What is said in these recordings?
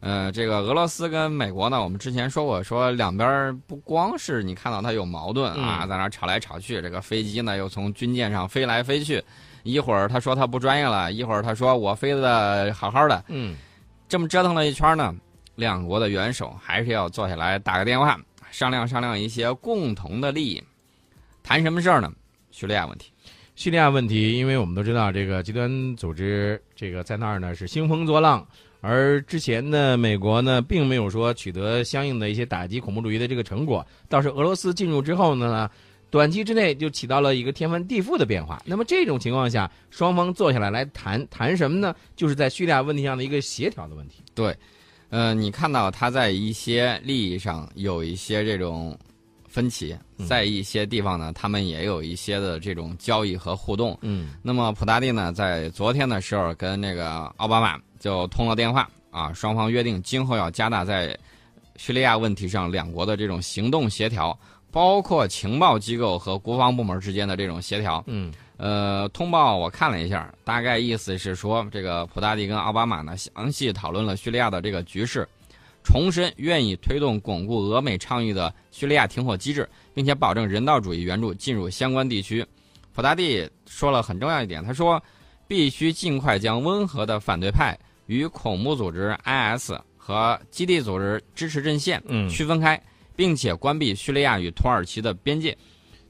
呃，这个俄罗斯跟美国呢，我们之前说过，说两边不光是你看到它有矛盾啊，在那吵来吵去，这个飞机呢又从军舰上飞来飞去，一会儿他说他不专业了，一会儿他说我飞的好好的，嗯，这么折腾了一圈呢，两国的元首还是要坐下来打个电话，商量商量一些共同的利益，谈什么事儿呢？叙利亚问题。叙利亚问题，因为我们都知道，这个极端组织这个在那儿呢是兴风作浪。而之前呢，美国呢并没有说取得相应的一些打击恐怖主义的这个成果，倒是俄罗斯进入之后呢，短期之内就起到了一个天翻地覆的变化。那么这种情况下，双方坐下来来谈谈什么呢？就是在叙利亚问题上的一个协调的问题。对，呃，你看到他在一些利益上有一些这种分歧，在一些地方呢，他们也有一些的这种交易和互动。嗯，那么普大帝呢，在昨天的时候跟那个奥巴马。就通了电话啊，双方约定今后要加大在叙利亚问题上两国的这种行动协调，包括情报机构和国防部门之间的这种协调。嗯，呃，通报我看了一下，大概意思是说，这个普大帝跟奥巴马呢详细讨论了叙利亚的这个局势，重申愿意推动巩固俄美倡议的叙利亚停火机制，并且保证人道主义援助进入相关地区。普大帝说了很重要一点，他说必须尽快将温和的反对派。与恐怖组织 IS 和基地组织支持阵线区分开，并且关闭叙利亚与土耳其的边界。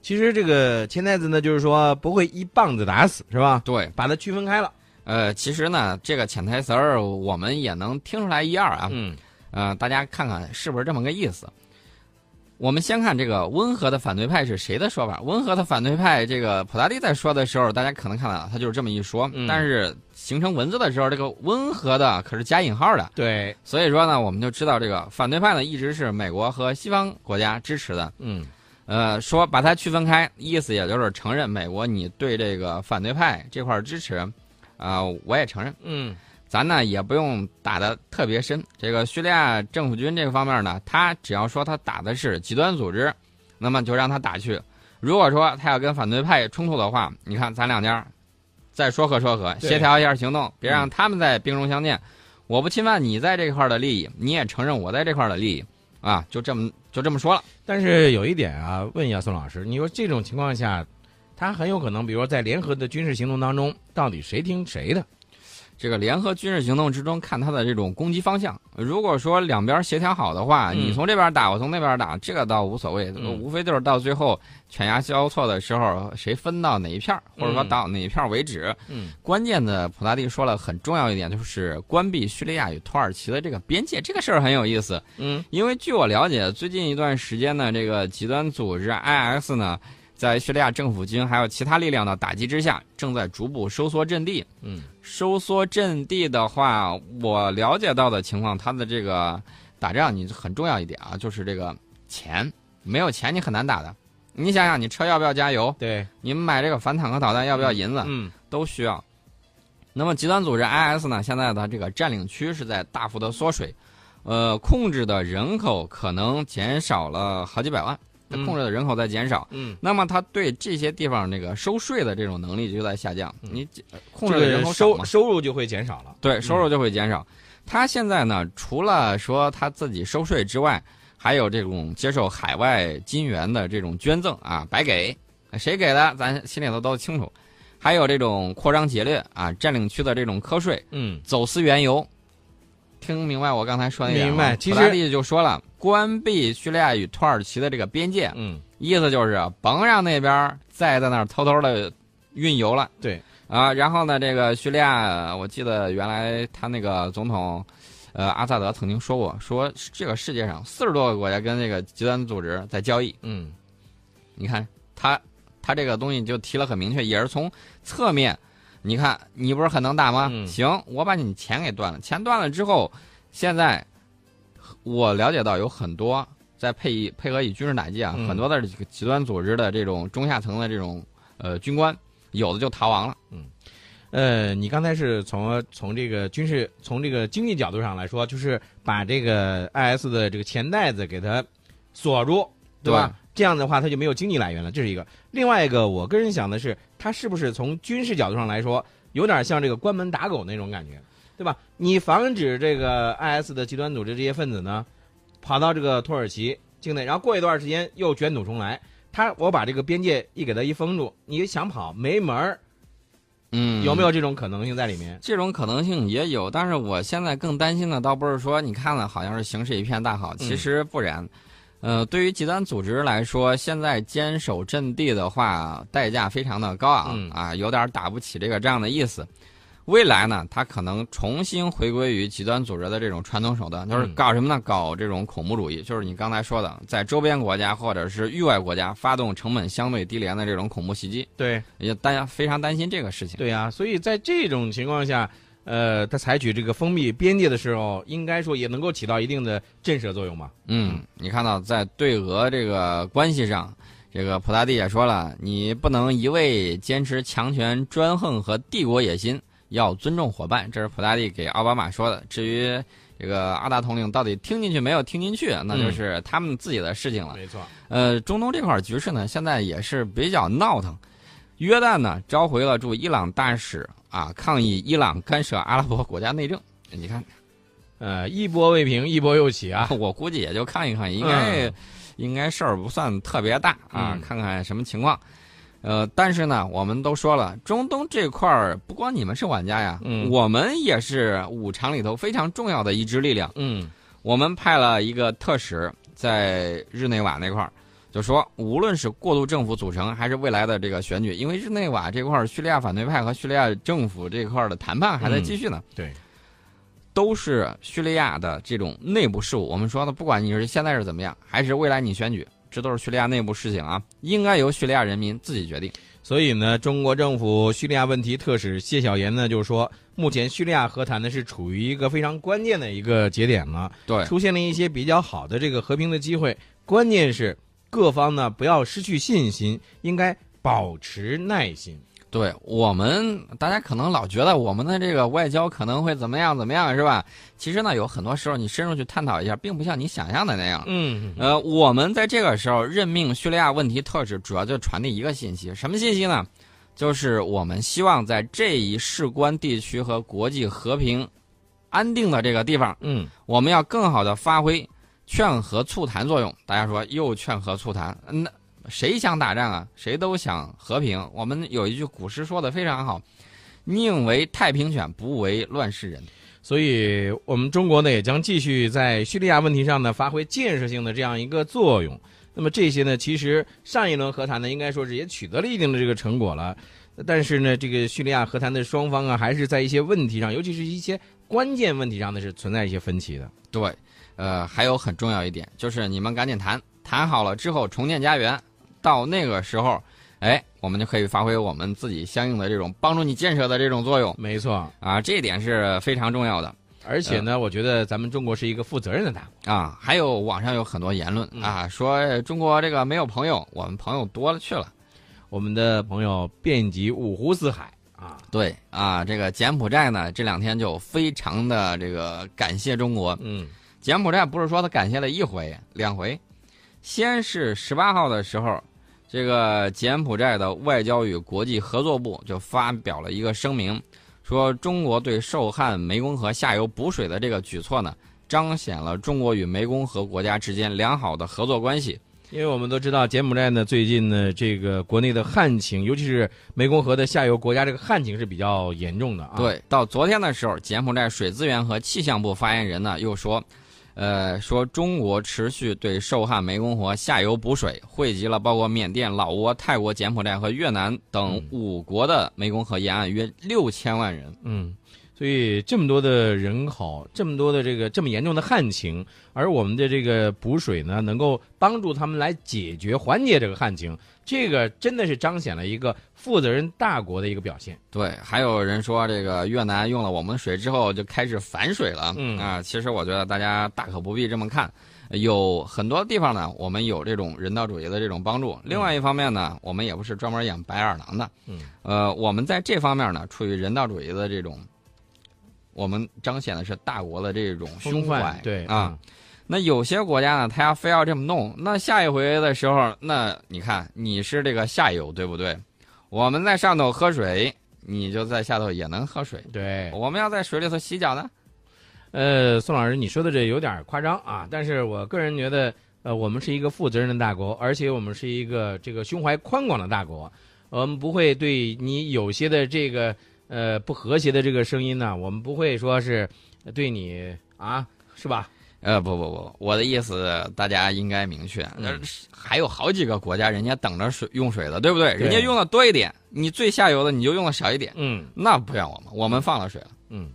其实这个潜台词呢，就是说不会一棒子打死，是吧？对，把它区分开了。呃，其实呢，这个潜台词儿我们也能听出来一二啊。嗯。呃，大家看看是不是这么个意思？我们先看这个温和的反对派是谁的说法。温和的反对派，这个普大帝在说的时候，大家可能看到他就是这么一说。但是形成文字的时候，这个温和的可是加引号的。对，所以说呢，我们就知道这个反对派呢一直是美国和西方国家支持的。嗯，呃，说把它区分开，意思也就是承认美国你对这个反对派这块支持，啊，我也承认。嗯。咱呢也不用打的特别深，这个叙利亚政府军这个方面呢，他只要说他打的是极端组织，那么就让他打去。如果说他要跟反对派冲突的话，你看咱两家再说和说和，协调一下行动，别让他们在兵戎相见。我不侵犯你在这块的利益，你也承认我在这块的利益，啊，就这么就这么说了。但是有一点啊，问一下宋老师，你说这种情况下，他很有可能，比如说在联合的军事行动当中，到底谁听谁的？这个联合军事行动之中，看他的这种攻击方向。如果说两边协调好的话，你从这边打，我从那边打，这个倒无所谓，无非就是到最后犬牙交错的时候，谁分到哪一片或者说到哪一片为止。嗯，关键的普大帝说了很重要一点，就是关闭叙利亚与土耳其的这个边界，这个事儿很有意思。嗯，因为据我了解，最近一段时间呢，这个极端组织 IS 呢。在叙利亚政府军还有其他力量的打击之下，正在逐步收缩阵地。嗯，收缩阵地的话，我了解到的情况，它的这个打仗你很重要一点啊，就是这个钱，没有钱你很难打的。你想想，你车要不要加油？对，你们买这个反坦克导弹要不要银子？嗯，都需要。那么极端组织 IS 呢？现在的这个占领区是在大幅的缩水，呃，控制的人口可能减少了好几百万。控制的人口在减少，嗯，那么他对这些地方那个收税的这种能力就在下降。你控制的人口收收入就会减少了，对，收入就会减少。他现在呢，除了说他自己收税之外，还有这种接受海外金元的这种捐赠啊，白给，谁给的咱心里头都清楚。还有这种扩张劫掠啊，占领区的这种瞌税，嗯，走私原油。听明白我刚才说的明白，其实就说了。关闭叙利亚与土耳其的这个边界，嗯，意思就是甭让那边再在那儿偷偷的运油了。对啊，然后呢，这个叙利亚，我记得原来他那个总统，呃，阿萨德曾经说过，说这个世界上四十多个国家跟这个极端组织在交易。嗯，你看他他这个东西就提了很明确，也是从侧面，你看你不是很能打吗？行，我把你钱给断了，钱断了之后，现在。我了解到有很多在配配合以军事打击啊，很多的这个极端组织的这种中下层的这种呃军官，有的就逃亡了。嗯，呃，你刚才是从从这个军事从这个经济角度上来说，就是把这个 IS 的这个钱袋子给它锁住，对吧？这样的话，它就没有经济来源了。这是一个。另外一个，我个人想的是，它是不是从军事角度上来说，有点像这个关门打狗那种感觉？对吧？你防止这个 IS 的极端组织这些分子呢，跑到这个土耳其境内，然后过一段时间又卷土重来。他我把这个边界一给他一封住，你想跑没门儿。嗯，有没有这种可能性在里面？这种可能性也有，但是我现在更担心的倒不是说你看了好像是形势一片大好，其实不然。呃，对于极端组织来说，现在坚守阵地的话，代价非常的高昂啊，有点打不起这个仗的意思。未来呢，它可能重新回归于极端组织的这种传统手段，就是搞什么呢？搞这种恐怖主义，就是你刚才说的，在周边国家或者是域外国家发动成本相对低廉的这种恐怖袭击。对，也大家非常担心这个事情。对呀，所以在这种情况下，呃，他采取这个封闭边界的时候，应该说也能够起到一定的震慑作用嘛。嗯，你看到在对俄这个关系上，这个普大帝也说了，你不能一味坚持强权专横和帝国野心。要尊重伙伴，这是普大帝给奥巴马说的。至于这个阿达统领到底听进去没有听进去，那就是他们自己的事情了。没错。呃，中东这块局势呢，现在也是比较闹腾。约旦呢召回了驻伊朗大使啊，抗议伊朗干涉阿拉伯国家内政。你看，呃，一波未平，一波又起啊。我估计也就抗议抗议，应该应该事儿不算特别大啊，看看什么情况。呃，但是呢，我们都说了，中东这块儿不光你们是玩家呀，嗯，我们也是五常里头非常重要的一支力量，嗯，我们派了一个特使在日内瓦那块儿，就说无论是过渡政府组成，还是未来的这个选举，因为日内瓦这块儿叙利亚反对派和叙利亚政府这块儿的谈判还在继续呢，对，都是叙利亚的这种内部事务。我们说的，不管你是现在是怎么样，还是未来你选举。这都是叙利亚内部事情啊，应该由叙利亚人民自己决定。所以呢，中国政府叙利亚问题特使谢晓岩呢就说，目前叙利亚和谈呢是处于一个非常关键的一个节点了，对，出现了一些比较好的这个和平的机会。关键是各方呢不要失去信心，应该保持耐心。对我们，大家可能老觉得我们的这个外交可能会怎么样怎么样，是吧？其实呢，有很多时候你深入去探讨一下，并不像你想象的那样。嗯，呃，我们在这个时候任命叙利亚问题特使，主要就传递一个信息，什么信息呢？就是我们希望在这一事关地区和国际和平、安定的这个地方，嗯，我们要更好的发挥劝和促谈作用。大家说又劝和促谈，那。谁想打仗啊？谁都想和平。我们有一句古诗说的非常好：“宁为太平犬，不为乱世人。”所以，我们中国呢也将继续在叙利亚问题上呢发挥建设性的这样一个作用。那么这些呢，其实上一轮和谈呢，应该说是也取得了一定的这个成果了。但是呢，这个叙利亚和谈的双方啊，还是在一些问题上，尤其是一些关键问题上呢，是存在一些分歧的。对，呃，还有很重要一点，就是你们赶紧谈谈好了之后重建家园。到那个时候，哎，我们就可以发挥我们自己相应的这种帮助你建设的这种作用。没错啊，这一点是非常重要的。而且呢，我觉得咱们中国是一个负责任的大国啊。还有网上有很多言论啊，说中国这个没有朋友，我们朋友多了去了，我们的朋友遍及五湖四海啊。对啊，这个柬埔寨呢，这两天就非常的这个感谢中国。嗯，柬埔寨不是说他感谢了一回两回，先是十八号的时候。这个柬埔寨的外交与国际合作部就发表了一个声明，说中国对受旱湄公河下游补水的这个举措呢，彰显了中国与湄公河国家之间良好的合作关系。因为我们都知道，柬埔寨呢最近呢这个国内的旱情，尤其是湄公河的下游国家，这个旱情是比较严重的啊。对，到昨天的时候，柬埔寨水资源和气象部发言人呢又说。呃，说中国持续对受旱湄公河下游补水，汇集了包括缅甸、老挝、泰国、柬埔寨和越南等五国的湄公河沿岸约六千万人。嗯。所以这么多的人口，这么多的这个这么严重的旱情，而我们的这个补水呢，能够帮助他们来解决缓解这个旱情，这个真的是彰显了一个负责任大国的一个表现。对，还有人说这个越南用了我们水之后就开始反水了，嗯啊，其实我觉得大家大可不必这么看，有很多地方呢，我们有这种人道主义的这种帮助。另外一方面呢，我们也不是专门养白眼狼的，嗯，呃，我们在这方面呢，处于人道主义的这种。我们彰显的是大国的这种胸怀，对啊。那有些国家呢，他要非要这么弄，那下一回的时候，那你看你是这个下游，对不对？我们在上头喝水，你就在下头也能喝水。对，我们要在水里头洗脚呢。呃，宋老师，你说的这有点夸张啊，但是我个人觉得，呃，我们是一个负责任的大国，而且我们是一个这个胸怀宽广的大国，我们不会对你有些的这个呃不和谐的这个声音呢，我们不会说是对你啊，是吧？呃，不不不，我的意思大家应该明确，嗯还有好几个国家人家等着水用水的，对不对？人家用的多一点，你最下游的你就用的少一点，嗯那不怨我们，我们放了水了。嗯，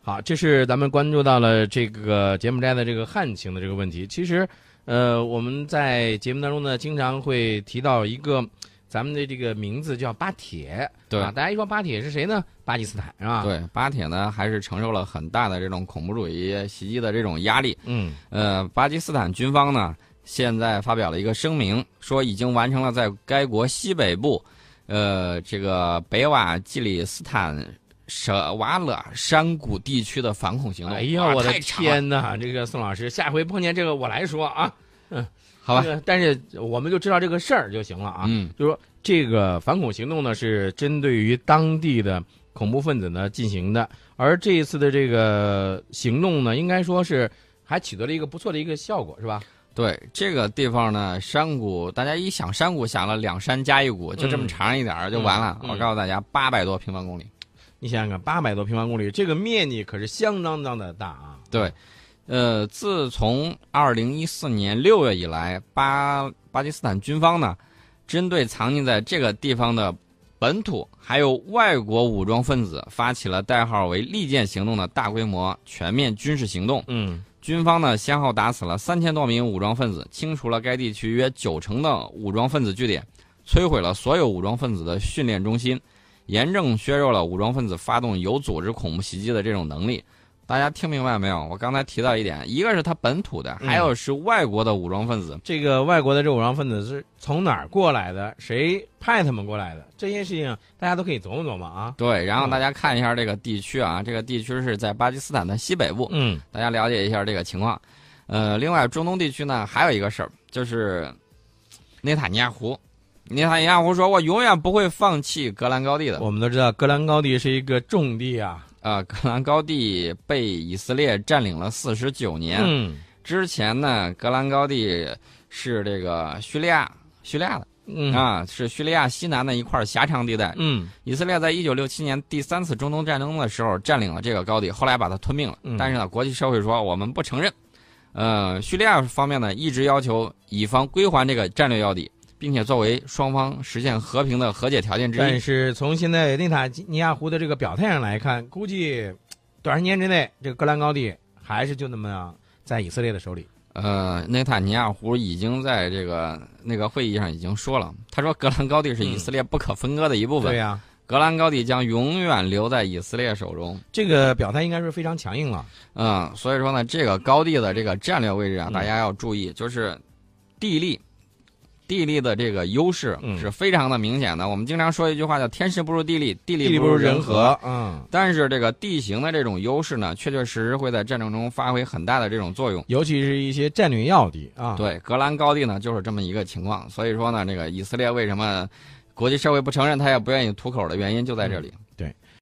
好，这是咱们关注到了这个柬埔寨的这个旱情的这个问题。其实，呃，我们在节目当中呢，经常会提到一个咱们的这个名字叫巴铁，对啊，大家一说巴铁是谁呢？巴基斯坦是吧？，对，巴铁呢还是承受了很大的这种恐怖主义袭击的这种压力。嗯呃，巴基斯坦军方呢现在发表了一个声明，说已经完成了在该国西北部，呃，这个北瓦基里斯坦舍瓦勒山谷地区的反恐行动。哎呀，我的天哪！这个宋老师，下回碰见这个我来说啊，好吧这？个但是我们就知道这个事儿就行了啊。嗯，就说这个反恐行动呢，是针对于当地的恐怖分子呢进行的，而这一次的这个行动呢，应该说是还取得了一个不错的一个效果，是吧？对这个地方呢，山谷，大家一想山谷，想了两山加一谷，就这么嗯长一点儿就完了。嗯嗯我告诉大家，八百多平方公里。你想想看，八百多平方公里，这个面积可是相当当的大啊。对，呃，自从二零一四年六月以来，巴巴基斯坦军方呢，针对藏匿在这个地方的本土还有外国武装分子，发起了代号为“利剑行动”的大规模全面军事行动。嗯军方呢，先后打死了三千多名武装分子，清除了该地区约九成的武装分子据点，摧毁了所有武装分子的训练中心，严重削弱了武装分子发动有组织恐怖袭击的这种能力。大家听明白没有？我刚才提到一点，一个是他本土的，嗯还有是外国的武装分子。这个外国的这武装分子是从哪儿过来的？谁派他们过来的？这些事情大家都可以琢磨琢磨啊。对，然后嗯大家看一下这个地区啊，这个地区是在巴基斯坦的西北部，嗯大家了解一下这个情况。呃，另外中东地区呢，还有一个事儿，就是内塔尼亚胡。内塔尼亚胡说：“我永远不会放弃格兰高地的。我们都知道格兰高地是一个重地啊。”呃，戈兰高地被以色列占领了四十九年。嗯之前呢，戈兰高地是这个叙利亚叙利亚的嗯啊，是叙利亚西南的一块狭长地带。嗯以色列在一九六七年第三次中东战争的时候占领了这个高地，后来把它吞并了。嗯但是呢，国际社会说我们不承认。呃，叙利亚方面呢一直要求以方归还这个战略要地，并且作为双方实现和平的和解条件之一但。是从现在内塔尼亚胡的这个表态上来看，估计短时间之内，这个戈兰高地还是就那么样在以色列的手里。呃，内塔尼亚胡已经在这个那个会议上已经说了，他说格兰高地是以色列不可分割的一部分，对呀、格兰高地将永远留在以色列手中。这个表态应该是非常强硬了。嗯，所以说呢，这个高地的这个战略位置啊，嗯大家要注意，就是地利，地利的这个优势嗯是非常的明显的。我们经常说一句话叫“天时不如地利，地利不如人和和。嗯，”，但是这个地形的这种优势呢，确确实实会在战争中发挥很大的这种作用。尤其是一些战略要地啊。，对，格兰高地呢就是这么一个情况。所以说呢，这个以色列为什么国际社会不承认，他也不愿意吐口的原因就在这里。嗯